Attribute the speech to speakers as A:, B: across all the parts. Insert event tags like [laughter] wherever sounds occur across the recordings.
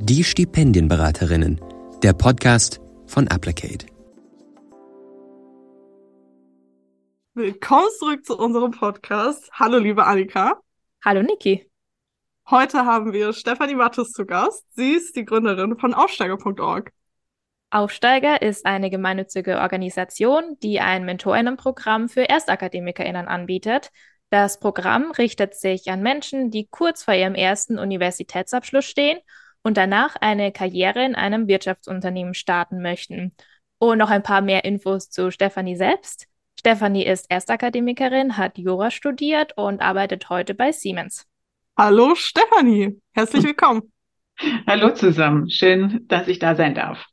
A: Die Stipendienberaterinnen, der Podcast von Applicate.
B: Willkommen zurück zu unserem Podcast. Hallo, liebe Annika.
C: Hallo, Niki.
B: Heute haben wir Stefanie Mattes zu Gast. Sie ist die Gründerin von Aufsteiger.org.
C: Aufsteiger ist eine gemeinnützige Organisation, die ein Mentorinnenprogramm für ErstakademikerInnen anbietet. Das Programm richtet sich an Menschen, die kurz vor ihrem ersten Universitätsabschluss stehen und danach eine Karriere in einem Wirtschaftsunternehmen starten möchten. Und noch ein paar mehr Infos zu Stefanie selbst. Stefanie ist Erstakademikerin, hat Jura studiert und arbeitet heute bei Siemens.
B: Hallo Stefanie, herzlich [laughs] willkommen.
D: Hallo zusammen, schön, dass ich da sein darf.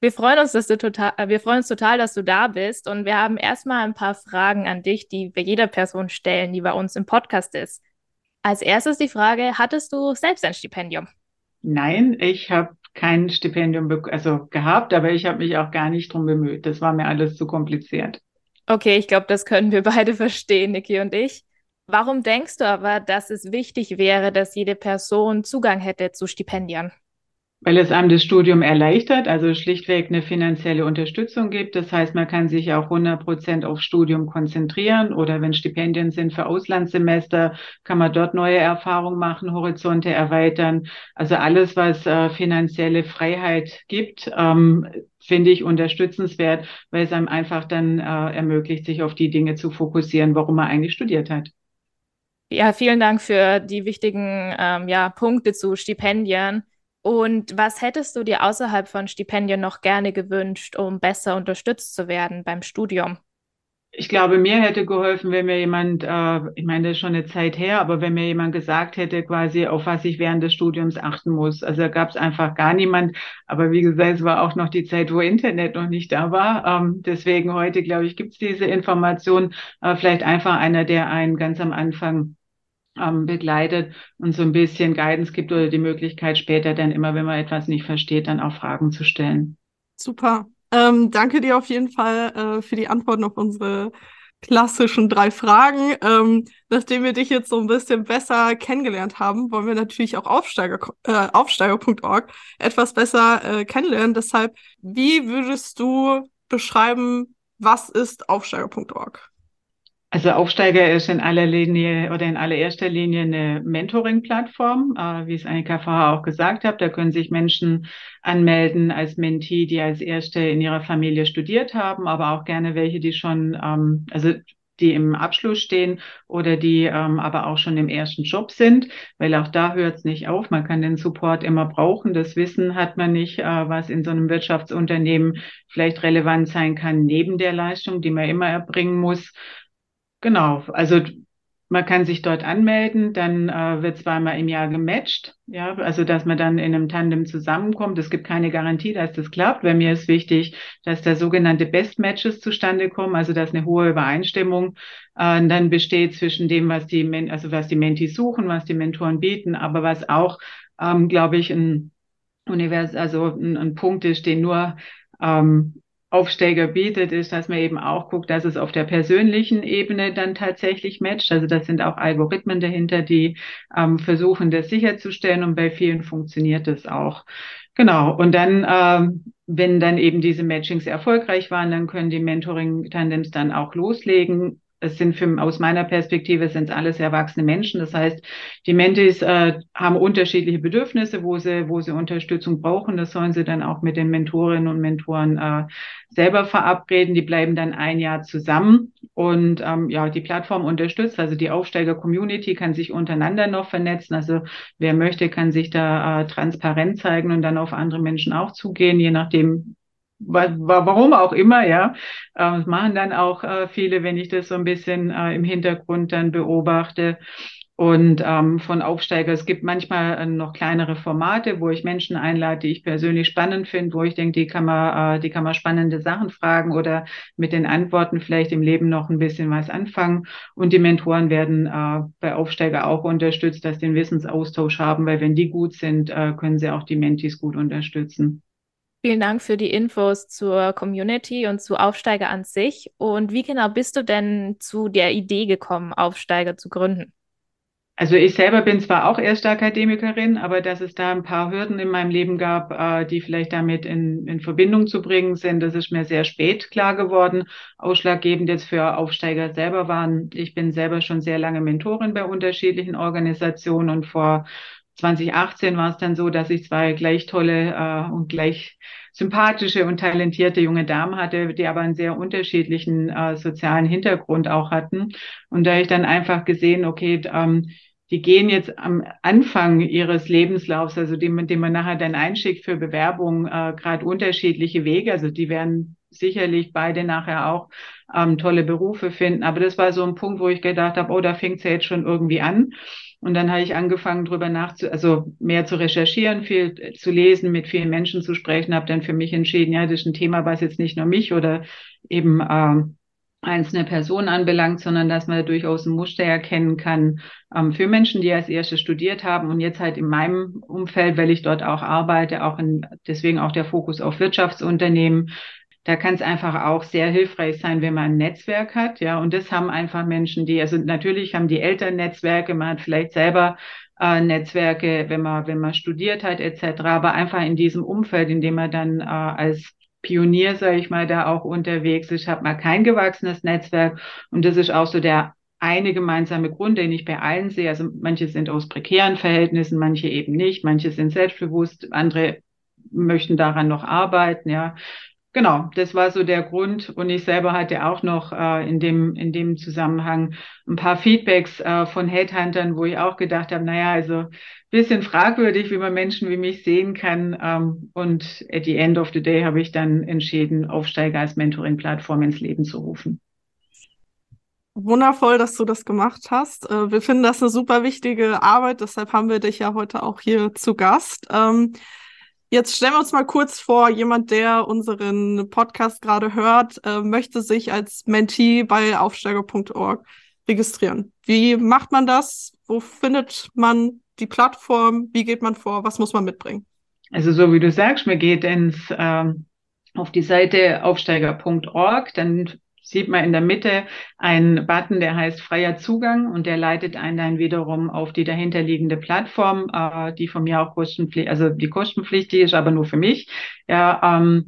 C: Wir freuen uns, dass du total, äh, wir freuen uns total, dass du da bist. Und wir haben erstmal ein paar Fragen an dich, die wir jeder Person stellen, die bei uns im Podcast ist. Als erstes die Frage: Hattest du selbst ein Stipendium?
D: Nein, ich habe kein Stipendium also gehabt, aber ich habe mich auch gar nicht drum bemüht. Das war mir alles zu kompliziert.
C: Okay, ich glaube, das können wir [laughs] beide verstehen, Niki und ich. Warum denkst du aber, dass es wichtig wäre, dass jede Person Zugang hätte zu Stipendien?
D: Weil es einem das Studium erleichtert, also schlichtweg eine finanzielle Unterstützung gibt. Das heißt, man kann sich auch 100 Prozent auf Studium konzentrieren oder wenn Stipendien sind für Auslandssemester, kann man dort neue Erfahrungen machen, Horizonte erweitern. Also alles, was äh, finanzielle Freiheit gibt, ähm, finde ich unterstützenswert, weil es einem einfach dann äh, ermöglicht, sich auf die Dinge zu fokussieren, warum man eigentlich studiert hat.
C: Ja, vielen Dank für die wichtigen ähm, ja, Punkte zu Stipendien. Und was hättest du dir außerhalb von Stipendien noch gerne gewünscht, um besser unterstützt zu werden beim Studium?
D: Ich glaube, mir hätte geholfen, wenn mir jemand, äh, ich meine, das ist schon eine Zeit her, aber wenn mir jemand gesagt hätte, quasi, auf was ich während des Studiums achten muss. Also da gab es einfach gar niemand. Aber wie gesagt, es war auch noch die Zeit, wo Internet noch nicht da war. Ähm, deswegen heute, glaube ich, gibt es diese Information. Äh, vielleicht einfach einer, der einen ganz am Anfang ähm, begleitet und so ein bisschen Guidance gibt oder die Möglichkeit später dann immer, wenn man etwas nicht versteht, dann auch Fragen zu stellen.
B: Super. Ähm, danke dir auf jeden Fall äh, für die Antworten auf unsere klassischen drei Fragen. Ähm, nachdem wir dich jetzt so ein bisschen besser kennengelernt haben, wollen wir natürlich auch Aufsteiger, äh, Aufsteiger.org etwas besser äh, kennenlernen. Deshalb, wie würdest du beschreiben, was ist Aufsteiger.org?
D: Also Aufsteiger ist in aller Linie oder in allererster Linie eine Mentoring-Plattform, äh, wie es Annika vorher auch gesagt hat. Da können sich Menschen anmelden als Mentee, die als Erste in ihrer Familie studiert haben, aber auch gerne welche, die schon, ähm, also die im Abschluss stehen oder die ähm, aber auch schon im ersten Job sind, weil auch da hört es nicht auf. Man kann den Support immer brauchen. Das Wissen hat man nicht, äh, was in so einem Wirtschaftsunternehmen vielleicht relevant sein kann, neben der Leistung, die man immer erbringen muss. Genau, also man kann sich dort anmelden, dann äh, wird zweimal im Jahr gematcht, ja, also dass man dann in einem Tandem zusammenkommt. Es gibt keine Garantie, dass das klappt. Bei mir ist wichtig, dass da sogenannte Best Matches zustande kommen, also dass eine hohe Übereinstimmung äh, dann besteht zwischen dem, was die, Men also was die Mentis suchen, was die Mentoren bieten, aber was auch, ähm, glaube ich, ein Univers, also ein, ein Punkt ist, den nur ähm, Aufsteiger bietet, ist, dass man eben auch guckt, dass es auf der persönlichen Ebene dann tatsächlich matcht. Also das sind auch Algorithmen dahinter, die ähm, versuchen, das sicherzustellen und bei vielen funktioniert das auch. Genau. Und dann, ähm, wenn dann eben diese Matchings erfolgreich waren, dann können die Mentoring-Tandems dann auch loslegen es sind für, aus meiner Perspektive sind es alles erwachsene Menschen. Das heißt, die Mentis äh, haben unterschiedliche Bedürfnisse, wo sie, wo sie Unterstützung brauchen. Das sollen sie dann auch mit den Mentorinnen und Mentoren äh, selber verabreden. Die bleiben dann ein Jahr zusammen und ähm, ja, die Plattform unterstützt. Also die Aufsteiger-Community kann sich untereinander noch vernetzen. Also wer möchte, kann sich da äh, transparent zeigen und dann auf andere Menschen auch zugehen, je nachdem, warum auch immer, ja. Das machen dann auch äh, viele, wenn ich das so ein bisschen äh, im Hintergrund dann beobachte. Und ähm, von Aufsteiger, es gibt manchmal äh, noch kleinere Formate, wo ich Menschen einlade, die ich persönlich spannend finde, wo ich denke, die kann man, äh, die kann man spannende Sachen fragen oder mit den Antworten vielleicht im Leben noch ein bisschen was anfangen. Und die Mentoren werden äh, bei Aufsteiger auch unterstützt, dass sie den Wissensaustausch haben, weil wenn die gut sind, äh, können sie auch die Mentis gut unterstützen.
C: Vielen Dank für die Infos zur Community und zu Aufsteiger an sich. Und wie genau bist du denn zu der Idee gekommen, Aufsteiger zu gründen?
D: Also ich selber bin zwar auch erste Akademikerin, aber dass es da ein paar Hürden in meinem Leben gab, äh, die vielleicht damit in, in Verbindung zu bringen sind, das ist mir sehr spät klar geworden. Ausschlaggebend jetzt für Aufsteiger selber waren, ich bin selber schon sehr lange Mentorin bei unterschiedlichen Organisationen und vor 2018 war es dann so, dass ich zwei gleich tolle äh, und gleich sympathische und talentierte junge Damen hatte, die aber einen sehr unterschiedlichen äh, sozialen Hintergrund auch hatten. Und da ich dann einfach gesehen, okay, ähm, die gehen jetzt am Anfang ihres Lebenslaufs, also dem, dem man nachher dann einschickt für Bewerbung, äh, gerade unterschiedliche Wege. Also die werden sicherlich beide nachher auch ähm, tolle Berufe finden. Aber das war so ein Punkt, wo ich gedacht habe, oh, da fängt es ja jetzt schon irgendwie an. Und dann habe ich angefangen, drüber nachzu, also mehr zu recherchieren, viel zu lesen, mit vielen Menschen zu sprechen, habe dann für mich entschieden, ja, das ist ein Thema, was jetzt nicht nur mich oder eben äh, einzelne Personen anbelangt, sondern dass man durchaus ein Muster erkennen kann ähm, für Menschen, die als erste studiert haben und jetzt halt in meinem Umfeld, weil ich dort auch arbeite, auch in, deswegen auch der Fokus auf Wirtschaftsunternehmen. Da kann es einfach auch sehr hilfreich sein, wenn man ein Netzwerk hat, ja. Und das haben einfach Menschen, die, also natürlich haben die Eltern Netzwerke, man hat vielleicht selber äh, Netzwerke, wenn man, wenn man studiert hat, etc. Aber einfach in diesem Umfeld, in dem man dann äh, als Pionier, sage ich mal, da auch unterwegs ist, hat man kein gewachsenes Netzwerk. Und das ist auch so der eine gemeinsame Grund, den ich bei allen sehe. Also manche sind aus prekären Verhältnissen, manche eben nicht, manche sind selbstbewusst, andere möchten daran noch arbeiten, ja. Genau, das war so der Grund. Und ich selber hatte auch noch äh, in, dem, in dem Zusammenhang ein paar Feedbacks äh, von Headhuntern, wo ich auch gedacht habe, naja, also bisschen fragwürdig, wie man Menschen wie mich sehen kann. Ähm, und at the end of the day habe ich dann entschieden, Aufsteiger als Mentoring-Plattform ins Leben zu rufen.
B: Wundervoll, dass du das gemacht hast. Äh, wir finden das eine super wichtige Arbeit, deshalb haben wir dich ja heute auch hier zu Gast. Ähm, Jetzt stellen wir uns mal kurz vor, jemand, der unseren Podcast gerade hört, äh, möchte sich als Mentee bei aufsteiger.org registrieren. Wie macht man das? Wo findet man die Plattform? Wie geht man vor? Was muss man mitbringen?
D: Also so wie du sagst, man geht ins ähm, auf die Seite aufsteiger.org, dann sieht man in der Mitte einen Button, der heißt freier Zugang und der leitet einen dann wiederum auf die dahinterliegende Plattform, äh, die von mir auch kostenpflichtig, also die kostenpflichtig ist, aber nur für mich. Ja, ähm,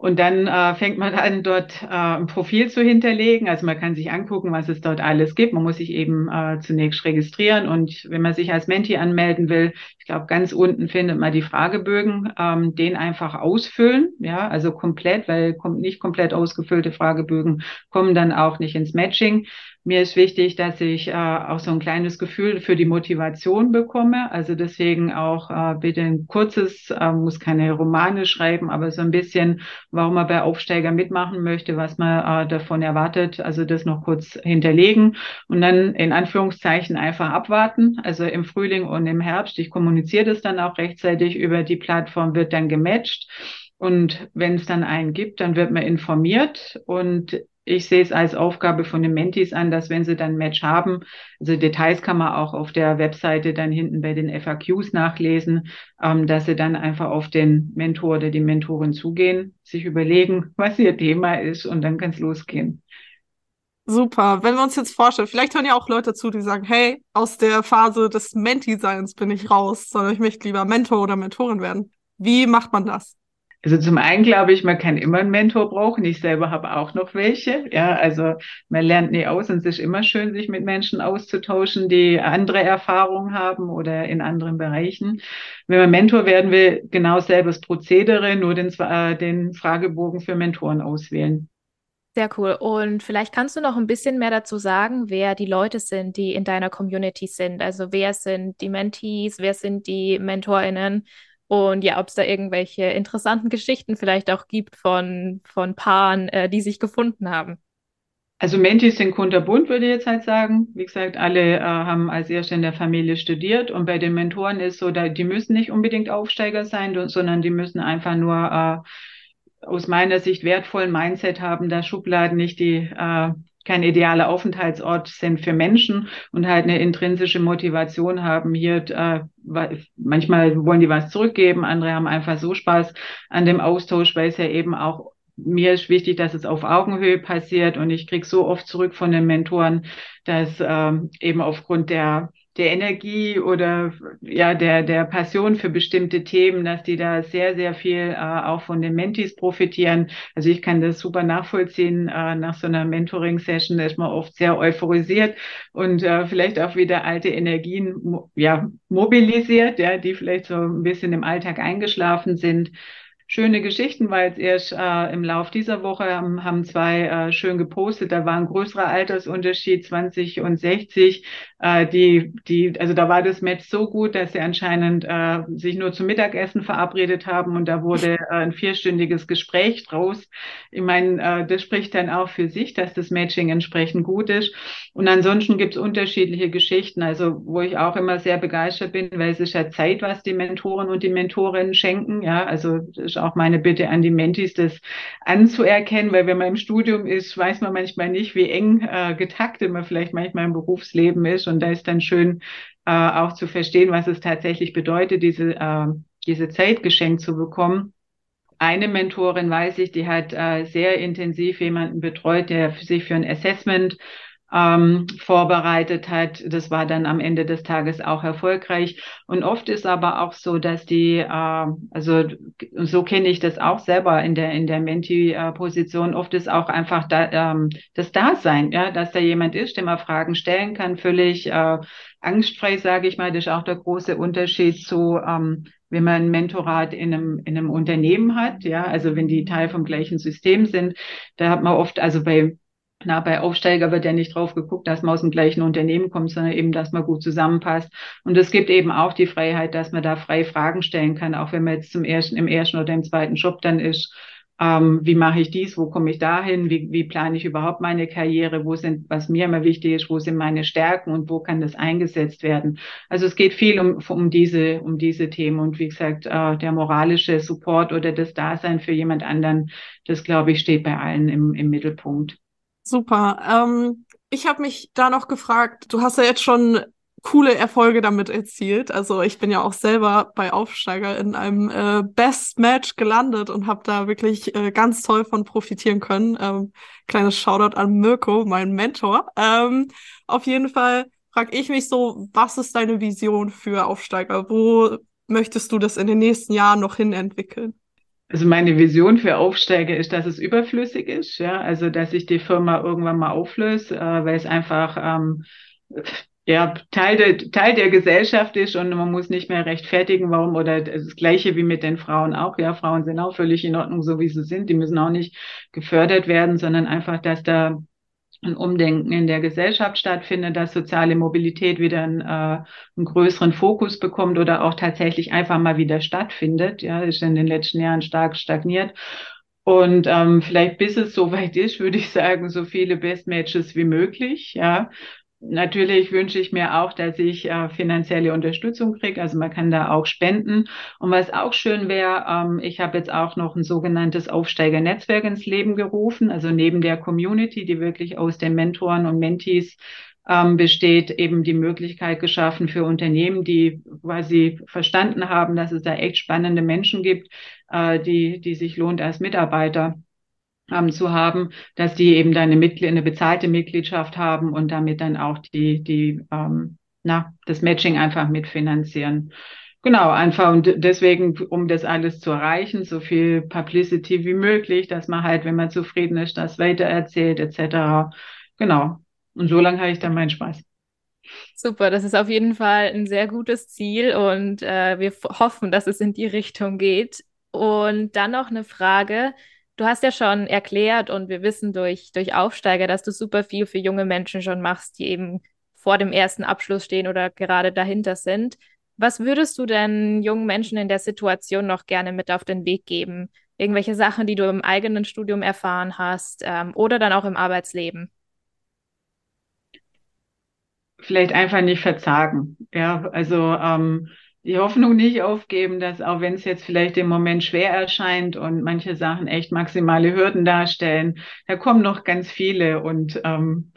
D: und dann äh, fängt man an, dort äh, ein Profil zu hinterlegen. Also man kann sich angucken, was es dort alles gibt. Man muss sich eben äh, zunächst registrieren. Und wenn man sich als Menti anmelden will, ich glaube, ganz unten findet man die Fragebögen, ähm, den einfach ausfüllen. Ja, also komplett, weil kommt nicht komplett ausgefüllte Fragebögen kommen dann auch nicht ins Matching. Mir ist wichtig, dass ich äh, auch so ein kleines Gefühl für die Motivation bekomme. Also deswegen auch äh, bitte ein kurzes, äh, muss keine Romane schreiben, aber so ein bisschen, warum man bei Aufsteiger mitmachen möchte, was man äh, davon erwartet. Also das noch kurz hinterlegen und dann in Anführungszeichen einfach abwarten. Also im Frühling und im Herbst. Ich kommuniziere das dann auch rechtzeitig über die Plattform, wird dann gematcht. Und wenn es dann einen gibt, dann wird man informiert und ich sehe es als Aufgabe von den Mentis an, dass wenn sie dann ein Match haben, also Details kann man auch auf der Webseite dann hinten bei den FAQs nachlesen, ähm, dass sie dann einfach auf den Mentor oder die Mentorin zugehen, sich überlegen, was ihr Thema ist und dann kann es losgehen.
B: Super. Wenn wir uns jetzt vorstellen, vielleicht hören ja auch Leute zu, die sagen, hey, aus der Phase des Menti-Seins bin ich raus, sondern ich möchte lieber Mentor oder Mentorin werden. Wie macht man das?
D: Also zum einen glaube ich, man kann immer einen Mentor brauchen. Ich selber habe auch noch welche. Ja, also man lernt nie aus und es ist immer schön, sich mit Menschen auszutauschen, die andere Erfahrungen haben oder in anderen Bereichen. Wenn man Mentor werden will, genau selbes Prozedere, nur den, äh, den Fragebogen für Mentoren auswählen.
C: Sehr cool. Und vielleicht kannst du noch ein bisschen mehr dazu sagen, wer die Leute sind, die in deiner Community sind. Also wer sind die Mentees, wer sind die MentorInnen und ja, ob es da irgendwelche interessanten Geschichten vielleicht auch gibt von, von Paaren, äh, die sich gefunden haben.
D: Also Mentis sind kunterbunt, würde ich jetzt halt sagen. Wie gesagt, alle äh, haben als Erste in der Familie studiert und bei den Mentoren ist so, da, die müssen nicht unbedingt Aufsteiger sein, sondern die müssen einfach nur äh, aus meiner Sicht wertvollen Mindset haben, da Schubladen nicht die äh, kein idealer Aufenthaltsort sind für Menschen und halt eine intrinsische Motivation haben. Hier äh, manchmal wollen die was zurückgeben, andere haben einfach so Spaß an dem Austausch, weil es ja eben auch mir ist wichtig, dass es auf Augenhöhe passiert und ich krieg so oft zurück von den Mentoren, dass ähm, eben aufgrund der der Energie oder ja der der Passion für bestimmte Themen, dass die da sehr sehr viel äh, auch von den Mentis profitieren. Also ich kann das super nachvollziehen. Äh, nach so einer Mentoring-Session ist man oft sehr euphorisiert und äh, vielleicht auch wieder alte Energien ja mobilisiert, ja, die vielleicht so ein bisschen im Alltag eingeschlafen sind schöne Geschichten, weil jetzt erst äh, im Lauf dieser Woche haben, haben zwei äh, schön gepostet, da war ein größerer Altersunterschied, 20 und 60. Äh, die, die, also da war das Match so gut, dass sie anscheinend äh, sich nur zum Mittagessen verabredet haben und da wurde äh, ein vierstündiges Gespräch draus. Ich meine, äh, das spricht dann auch für sich, dass das Matching entsprechend gut ist. Und ansonsten gibt es unterschiedliche Geschichten, also wo ich auch immer sehr begeistert bin, weil es ist ja Zeit, was die Mentoren und die Mentorinnen schenken. Ja, also das auch meine Bitte an die Mentis, das anzuerkennen, weil wenn man im Studium ist, weiß man manchmal nicht, wie eng äh, getaktet man vielleicht manchmal im Berufsleben ist. Und da ist dann schön äh, auch zu verstehen, was es tatsächlich bedeutet, diese, äh, diese Zeit geschenkt zu bekommen eine Mentorin weiß ich, die hat äh, sehr intensiv jemanden betreut, der sich für ein Assessment ähm, vorbereitet hat. Das war dann am Ende des Tages auch erfolgreich. Und oft ist aber auch so, dass die, äh, also so kenne ich das auch selber in der in der Menti-Position. Oft ist auch einfach da, ähm, das Dasein, ja, dass da jemand ist, der man Fragen stellen kann, völlig äh, angstfrei, sage ich mal. Das ist auch der große Unterschied zu ähm, wenn man ein Mentorat in einem, in einem Unternehmen hat, ja, also wenn die Teil vom gleichen System sind, da hat man oft, also bei na, bei Aufsteiger wird ja nicht drauf geguckt, dass man aus dem gleichen Unternehmen kommt, sondern eben, dass man gut zusammenpasst. Und es gibt eben auch die Freiheit, dass man da frei Fragen stellen kann, auch wenn man jetzt zum ersten, im ersten oder im zweiten Job dann ist. Ähm, wie mache ich dies? Wo komme ich dahin? Wie, wie plane ich überhaupt meine Karriere? Wo sind, was mir immer wichtig ist, wo sind meine Stärken und wo kann das eingesetzt werden? Also es geht viel um, um diese, um diese Themen. Und wie gesagt, äh, der moralische Support oder das Dasein für jemand anderen, das glaube ich, steht bei allen im, im Mittelpunkt.
B: Super. Ähm, ich habe mich da noch gefragt, du hast ja jetzt schon coole Erfolge damit erzielt. Also ich bin ja auch selber bei Aufsteiger in einem äh, Best Match gelandet und habe da wirklich äh, ganz toll von profitieren können. Ähm, kleines Shoutout an Mirko, mein Mentor. Ähm, auf jeden Fall frage ich mich so, was ist deine Vision für Aufsteiger? Wo möchtest du das in den nächsten Jahren noch hin entwickeln?
D: Also meine Vision für Aufsteiger ist, dass es überflüssig ist, ja, also dass ich die Firma irgendwann mal auflöse, äh, weil es einfach ähm, ja Teil der Teil der Gesellschaft ist und man muss nicht mehr rechtfertigen, warum oder das Gleiche wie mit den Frauen auch. Ja, Frauen sind auch völlig in Ordnung, so wie sie sind. Die müssen auch nicht gefördert werden, sondern einfach, dass da ein Umdenken in der Gesellschaft stattfindet, dass soziale Mobilität wieder einen, äh, einen größeren Fokus bekommt oder auch tatsächlich einfach mal wieder stattfindet. Ja, ist in den letzten Jahren stark stagniert. Und ähm, vielleicht bis es soweit ist, [laughs] würde ich sagen, so viele Best Matches wie möglich. Ja, Natürlich wünsche ich mir auch, dass ich äh, finanzielle Unterstützung kriege. Also man kann da auch spenden. Und was auch schön wäre, ähm, ich habe jetzt auch noch ein sogenanntes Aufsteigernetzwerk ins Leben gerufen. Also neben der Community, die wirklich aus den Mentoren und Mentees ähm, besteht, eben die Möglichkeit geschaffen für Unternehmen, die quasi verstanden haben, dass es da echt spannende Menschen gibt, äh, die, die sich lohnt als Mitarbeiter ähm, zu haben, dass die eben dann eine, Mitglied, eine bezahlte Mitgliedschaft haben und damit dann auch die, die ähm, na, das Matching einfach mitfinanzieren. Genau, einfach und deswegen, um das alles zu erreichen, so viel Publicity wie möglich, dass man halt, wenn man zufrieden ist, das weitererzählt, etc. Genau. Und so lange habe ich dann meinen Spaß.
C: Super, das ist auf jeden Fall ein sehr gutes Ziel und äh, wir hoffen, dass es in die Richtung geht. Und dann noch eine Frage. Du hast ja schon erklärt und wir wissen durch, durch Aufsteiger, dass du super viel für junge Menschen schon machst, die eben vor dem ersten Abschluss stehen oder gerade dahinter sind. Was würdest du denn jungen Menschen in der Situation noch gerne mit auf den Weg geben? Irgendwelche Sachen, die du im eigenen Studium erfahren hast ähm, oder dann auch im Arbeitsleben?
D: Vielleicht einfach nicht verzagen. Ja, also ähm, die Hoffnung nicht aufgeben, dass auch wenn es jetzt vielleicht im Moment schwer erscheint und manche Sachen echt maximale Hürden darstellen, da kommen noch ganz viele und ähm,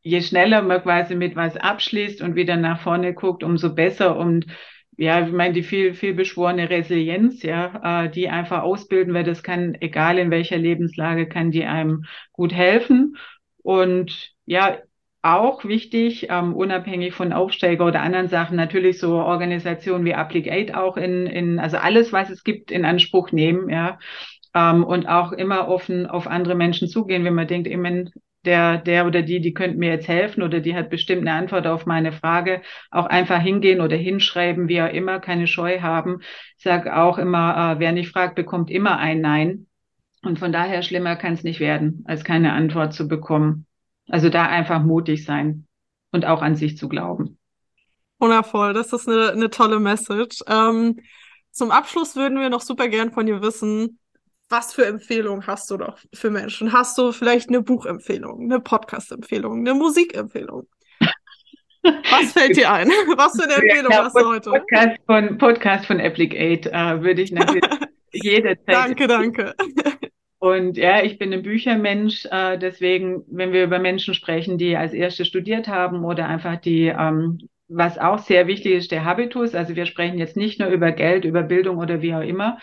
D: je schneller man quasi mit was abschließt und wieder nach vorne guckt, umso besser und ja, ich meine, die viel, viel beschworene Resilienz, ja, äh, die einfach ausbilden, weil das kann, egal in welcher Lebenslage, kann die einem gut helfen. Und ja, auch wichtig, ähm, unabhängig von Aufsteiger oder anderen Sachen, natürlich so Organisationen wie Applicate auch in, in, also alles, was es gibt, in Anspruch nehmen, ja. Ähm, und auch immer offen auf andere Menschen zugehen, wenn man denkt, immer der, der oder die, die könnte mir jetzt helfen oder die hat bestimmt eine Antwort auf meine Frage, auch einfach hingehen oder hinschreiben, wie auch immer, keine Scheu haben. Ich sage auch immer, äh, wer nicht fragt, bekommt immer ein Nein. Und von daher schlimmer kann es nicht werden, als keine Antwort zu bekommen. Also da einfach mutig sein und auch an sich zu glauben.
B: Wundervoll, das ist eine, eine tolle Message. Ähm, zum Abschluss würden wir noch super gern von dir wissen, was für Empfehlungen hast du doch für Menschen? Hast du vielleicht eine Buchempfehlung, eine Podcast-Empfehlung, eine Musikempfehlung? Was [laughs] fällt dir ein? Was für eine Empfehlung ja, hast du heute?
D: Podcast von, Podcast von Applicate äh, würde ich natürlich [laughs] jederzeit.
B: Danke, danke.
D: Und ja, ich bin ein Büchermensch, äh, deswegen, wenn wir über Menschen sprechen, die als erste studiert haben oder einfach die, ähm, was auch sehr wichtig ist, der Habitus. Also wir sprechen jetzt nicht nur über Geld, über Bildung oder wie auch immer,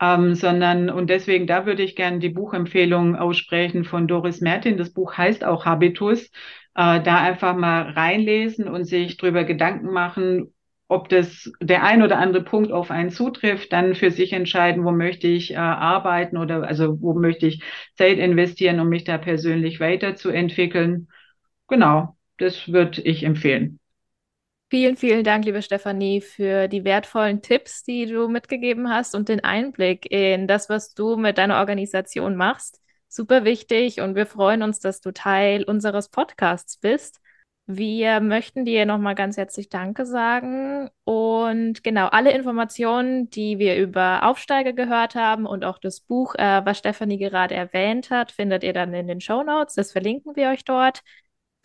D: ähm, sondern, und deswegen, da würde ich gerne die Buchempfehlung aussprechen von Doris Mertin. Das Buch heißt auch Habitus. Äh, da einfach mal reinlesen und sich drüber Gedanken machen, ob das der ein oder andere Punkt auf einen zutrifft, dann für sich entscheiden, wo möchte ich äh, arbeiten oder also wo möchte ich Zeit investieren, um mich da persönlich weiterzuentwickeln. Genau, das würde ich empfehlen.
C: Vielen, vielen Dank, liebe Stefanie, für die wertvollen Tipps, die du mitgegeben hast und den Einblick in das, was du mit deiner Organisation machst. Super wichtig und wir freuen uns, dass du Teil unseres Podcasts bist. Wir möchten dir nochmal ganz herzlich Danke sagen. Und genau, alle Informationen, die wir über Aufsteiger gehört haben und auch das Buch, äh, was Stefanie gerade erwähnt hat, findet ihr dann in den Show Notes. Das verlinken wir euch dort.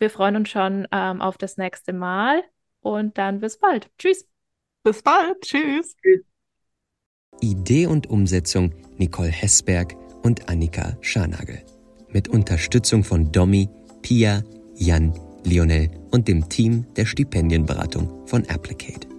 C: Wir freuen uns schon ähm, auf das nächste Mal und dann bis bald. Tschüss.
B: Bis bald. Tschüss.
A: Idee und Umsetzung Nicole Hessberg und Annika Scharnagel. Mit Unterstützung von Domi, Pia, Jan, Lionel und dem Team der Stipendienberatung von Applicate.